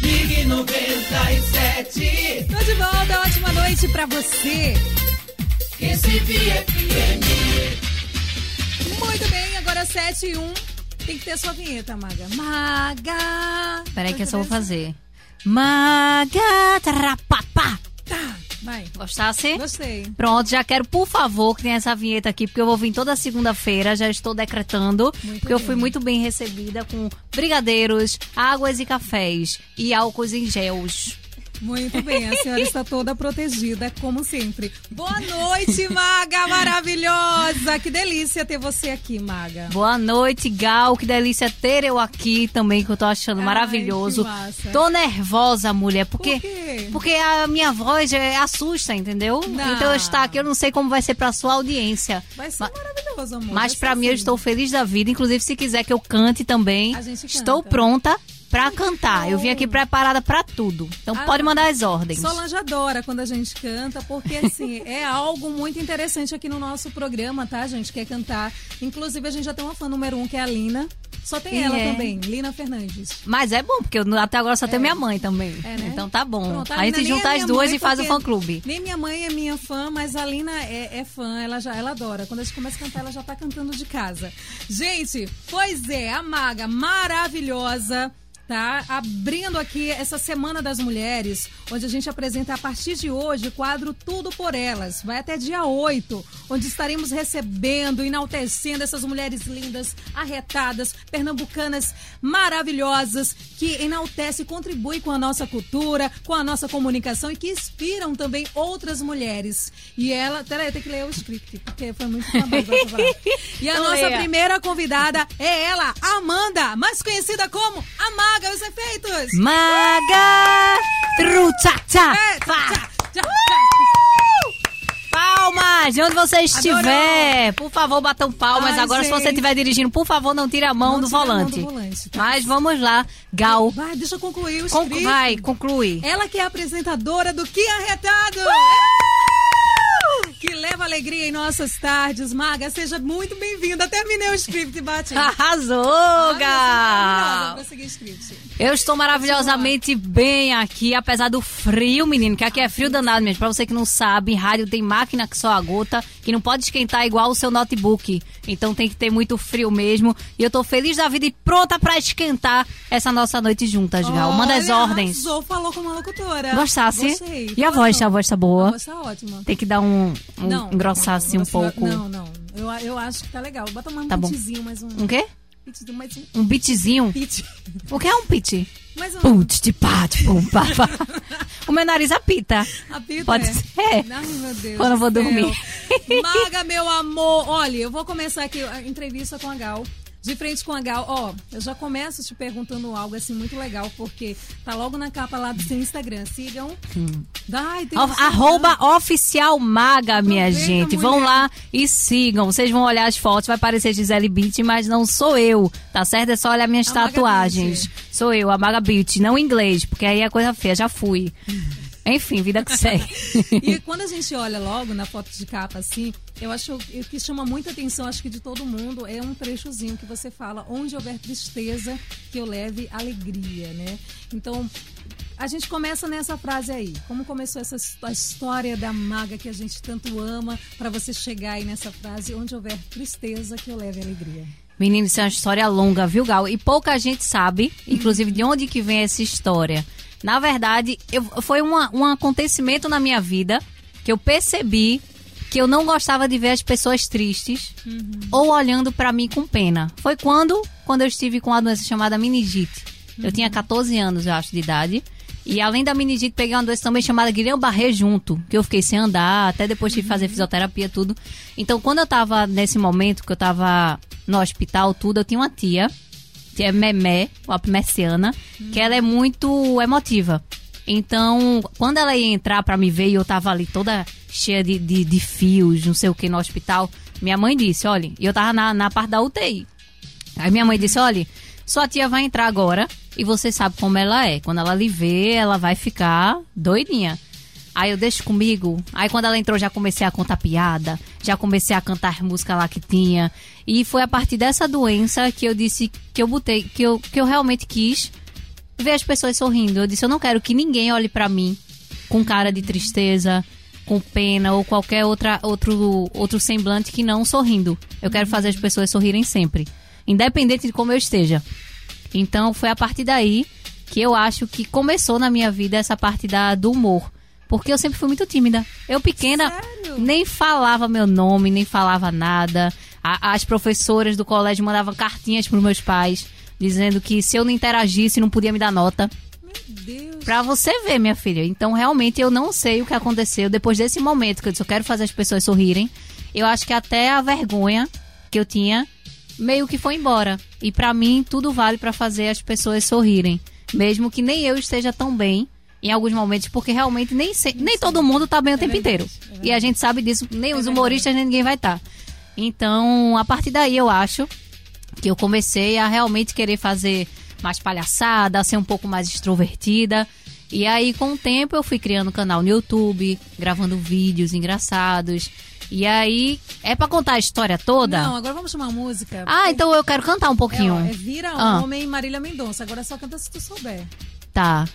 Ligue 97. Tô de volta, ótima noite pra você. Recife FM. Muito bem, agora 7 e 1. Tem que ter sua vinheta, Maga. Maga! Peraí que eu só vou fazer. Maga, trapapá. Vai. Gostasse? Gostei. Pronto, já quero, por favor, que tenha essa vinheta aqui, porque eu vou vir toda segunda-feira, já estou decretando, Muito porque eu bem. fui muito bem recebida com brigadeiros, águas e cafés e álcools em gels. Muito bem, a senhora está toda protegida, como sempre. Boa noite, Maga maravilhosa! Que delícia ter você aqui, Maga. Boa noite, Gal, que delícia ter eu aqui também, que eu tô achando Ai, maravilhoso. Tô nervosa, mulher, porque... Por quê? Porque a minha voz é, assusta, entendeu? Não. Então eu estar aqui, eu não sei como vai ser pra sua audiência. Vai ser maravilhoso, amor. Mas ser mim eu assim. estou feliz da vida. Inclusive, se quiser que eu cante também, estou pronta pra cantar. Eu vim aqui preparada pra tudo. Então Ah, pode mandar as ordens. Solange adora quando a gente canta, porque assim, é algo muito interessante aqui no nosso programa, tá, gente? Que é cantar. Inclusive, a gente já tem uma fã número um, que é a Lina. Só tem Quem ela é? também, Lina Fernandes. Mas é bom, porque eu, até agora só tenho minha mãe também. É, né? Então tá bom. Pronto, a Lina gente junta é as duas e faz o fã-clube. Nem minha mãe é minha fã, mas a Lina é, é fã, ela já ela adora. Quando a gente começa a cantar, ela já tá cantando de casa. Gente, pois é, a Maga maravilhosa. Tá abrindo aqui essa Semana das Mulheres, onde a gente apresenta a partir de hoje o quadro Tudo por Elas. Vai até dia 8, onde estaremos recebendo, enaltecendo essas mulheres lindas, arretadas, pernambucanas maravilhosas, que enaltecem e contribuem com a nossa cultura, com a nossa comunicação e que inspiram também outras mulheres. E ela. Peraí, tem que ler o script, porque foi muito falar. E a nossa primeira convidada é ela, Amanda, mais conhecida como Amaga os Efeitos. Maga! Truchacha! É, tchá. Palmas! De onde você estiver, por favor, batam palmas. Ai, Agora, se você gente. estiver dirigindo, por favor, não tire a mão, Não do, tire a mão volante. do volante, tá? Mas vamos lá, Gal. Vai, deixa eu concluir o Con- script. vai, conclui. Ela que é a apresentadora do Que Arretado! Que leva alegria em nossas tardes. Maga, seja muito bem-vinda. Terminei o script, bate. Arrasou, Gal! script. Eu estou maravilhosamente bem aqui, apesar do frio, menino, que aqui é frio danado mesmo. Pra você que não sabe, rádio tem máquina que só a gota, que não pode esquentar igual o seu notebook. Então tem que ter muito frio mesmo. E eu tô feliz da vida e pronta pra esquentar essa nossa noite juntas, Gal. Manda as Olha, ordens. Arrasou, falou como uma locutora. Gostasse? Gostei. E a voz? A voz tá boa? A voz tá ótima. Tem que dar um Não. engrossar assim um Você- pouco. Não, não. Eu, eu acho que tá legal. Bota mais um Tá pitzinho, mais um. Um quê? pitzinho, mais um Um beatzinho? pit. O que é um beat? Mais um. Putz, de pate, pum, pá, pá. O meu nariz apita. Apita, Pode é. ser. Ai, meu Deus. Quando eu vou dormir. Maga, meu amor. Olha, eu vou começar aqui a entrevista com a Gal. De frente com a Gal, ó, eu já começo te perguntando algo assim muito legal, porque tá logo na capa lá do seu Instagram. Sigam. Ai, tem. Arroba oficial maga, minha Aproveita, gente. Vão mulher. lá e sigam. Vocês vão olhar as fotos, vai parecer Gisele Beach, mas não sou eu, tá certo? É só olhar minhas A tatuagens. Sou eu, a Maga Beach, não em inglês, porque aí é coisa feia, já fui. Enfim, vida que segue. E quando a gente olha logo na foto de capa assim, eu acho que o que chama muita atenção, acho que de todo mundo, é um trechozinho que você fala: onde houver tristeza, que eu leve alegria, né? Então, a gente começa nessa frase aí. Como começou essa a história da maga que a gente tanto ama, para você chegar aí nessa frase: onde houver tristeza, que eu leve alegria. Menino, isso é uma história longa, viu, Gal? E pouca gente sabe, inclusive, de onde que vem essa história. Na verdade, eu- foi uma- um acontecimento na minha vida que eu percebi que eu não gostava de ver as pessoas tristes ou olhando pra mim com pena. Foi quando, quando eu estive com uma doença chamada meningite. Eu tinha 14 anos, eu acho, de idade. E além da meningite, peguei uma doença também chamada Guillain-Barré junto, que eu fiquei sem andar, até depois tive que fazer fisioterapia, tudo. Então, quando eu tava nesse momento, que eu tava no hospital, tudo, eu tinha uma tia, que é Memé, uma messiana, que ela é muito emotiva. Então, quando ela ia entrar pra me ver e eu tava ali toda cheia de, de, de fios, não sei o que, no hospital, minha mãe disse, olha, eu tava na, na parte da UTI. Aí minha mãe disse, olha, sua tia vai entrar agora e você sabe como ela é. Quando ela lhe vê, ela vai ficar doidinha. Aí eu deixo comigo. Aí quando ela entrou, já comecei a contar piada, já comecei a cantar música lá que tinha. E foi a partir dessa doença que eu disse que eu botei, que eu, que eu realmente quis ver as pessoas sorrindo. Eu disse, eu não quero que ninguém olhe pra mim com cara de tristeza, com pena ou qualquer outra, outro, outro semblante que não sorrindo. Eu quero fazer as pessoas sorrirem sempre, independente de como eu esteja. Então foi a partir daí que eu acho que começou na minha vida essa parte da, do humor. Porque eu sempre fui muito tímida. Eu pequena Sério? nem falava meu nome, nem falava nada. A- as professoras do colégio mandavam cartinhas para meus pais dizendo que se eu não interagisse não podia me dar nota. Deus. Pra você ver, minha filha. Então, realmente, eu não sei o que aconteceu depois desse momento que eu disse, eu quero fazer as pessoas sorrirem. Eu acho que até a vergonha que eu tinha meio que foi embora. E pra mim, tudo vale pra fazer as pessoas sorrirem. Mesmo que nem eu esteja tão bem em alguns momentos, porque realmente nem, se- nem todo mundo tá bem o tempo verdade, inteiro. é e a gente sabe disso, nem os verdade. humoristas, nem ninguém vai estar. Então, a partir daí, eu acho que eu comecei a realmente querer fazer mais palhaçada, ser um pouco mais extrovertida. E aí, com o tempo, eu fui criando um canal no YouTube, gravando vídeos engraçados. E aí, é pra contar a história toda? Não, agora vamos chamar música. Ah, então eu quero cantar um É, pouquinho. ó, é Vira Ah. Homem Marília Mendonça. Agora só canta se tu souber. Tá.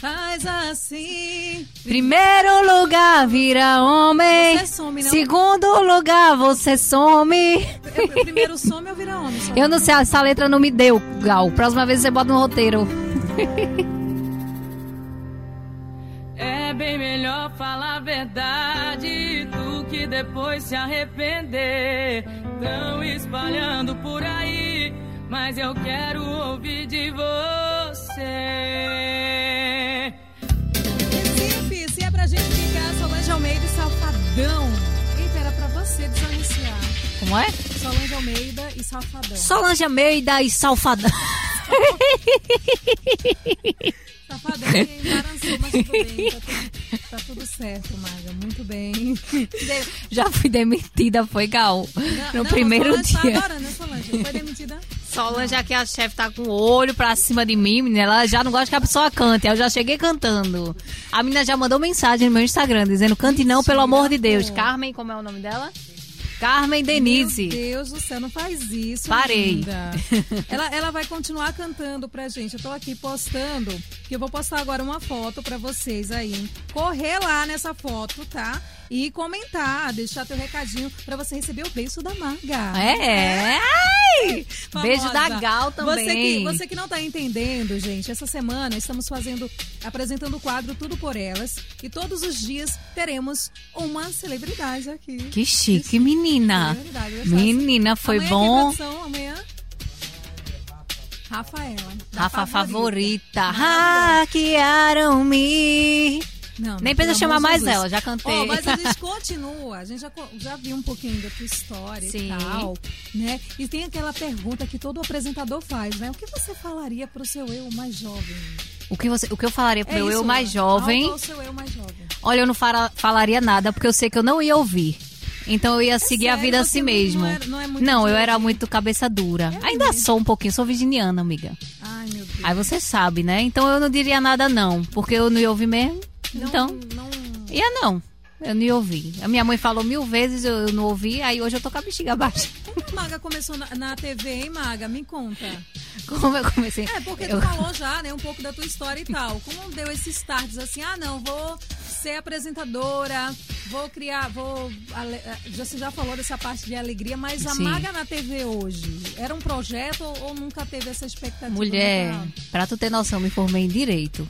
Faz assim. Primeiro lugar, vira homem. Você some, não? Segundo lugar, você some. Eu, primeiro some ou vira homem? Só Eu não sei, essa letra não me deu, Gal. Próxima vez você bota no roteiro. É bem melhor falar a verdade do que depois se arrepender. Tão espalhando por aí, mas eu quero ouvir de você. É? Solange Almeida e Safadão. Solange Almeida e Salfadão. Safadão que embaraçou, mas tudo bem. Tá tudo, tá tudo certo, Maga. Muito bem. Já fui demitida, foi Gal. No Não, primeiro Solange Tá dia. agora, né, Solange? Foi demitida? Solange, aqui a chefe tá com o olho pra cima de mim, menina. Ela já não gosta que a pessoa cante. Eu já cheguei cantando. A menina já mandou mensagem no meu Instagram dizendo: cante não, pelo amor de Deus. Carmen, como é o nome dela? Carmen Denise. Meu Deus do céu, não faz isso. Parei. Ela, ela vai continuar cantando pra gente. Eu tô aqui postando, que eu vou postar agora uma foto pra vocês aí. Correr lá nessa foto, tá? E comentar, deixar teu recadinho pra você receber o beijo da Maga. É. Famosa. Beijo da Gal também. Você que, você que não tá entendendo, gente, essa semana estamos fazendo, apresentando o quadro Tudo por Elas. E todos os dias teremos uma celebridade aqui. Que chique, menina. Eu já Menina, foi Amanhã bom. Tem produção, amanhã. Rafaela. Rafa favorita. Maravilhosa. Hackearam-me. Não, Nem precisa chamar mais Jesus. ela, já cantei. Ó, mas a gente continua, a gente já, já viu um pouquinho da tua história Sim. e tal, né? E tem aquela pergunta que todo apresentador faz, né? O que você falaria pro seu eu mais jovem? O que, você, o que eu falaria pro É meu isso, eu mais jovem? Qual é o seu eu mais jovem? Olha, eu não fala- falaria nada, porque eu sei que eu não ia ouvir. Então eu ia seguir a sério? vida Você assim não- mesmo. não era- não é Não, eu era muito cabeça dura. É Ainda mesmo? sou um pouquinho, sou virginiana, amiga. Ai, meu Deus. Aí você sabe, né? Então eu não diria nada não, porque eu não ia ouvir mesmo. Não- então, não... ia não. Eu não ia ouvir. A minha mãe falou mil vezes, eu, não ouvi, aí hoje eu tô com a bexiga baixa. Como a Maga começou na, na TV, hein, Maga? Me conta. Como eu comecei. É, porque eu... tu falou já, né, um pouco da tua história e tal. Como deu esse start assim, ah, não, vou ser apresentadora, vou criar, vou... você já falou dessa parte de alegria, mas a Sim. Maga na TV hoje, era um projeto ou, ou nunca teve essa expectativa? Mulher, pra tu ter noção, me formei em Direito.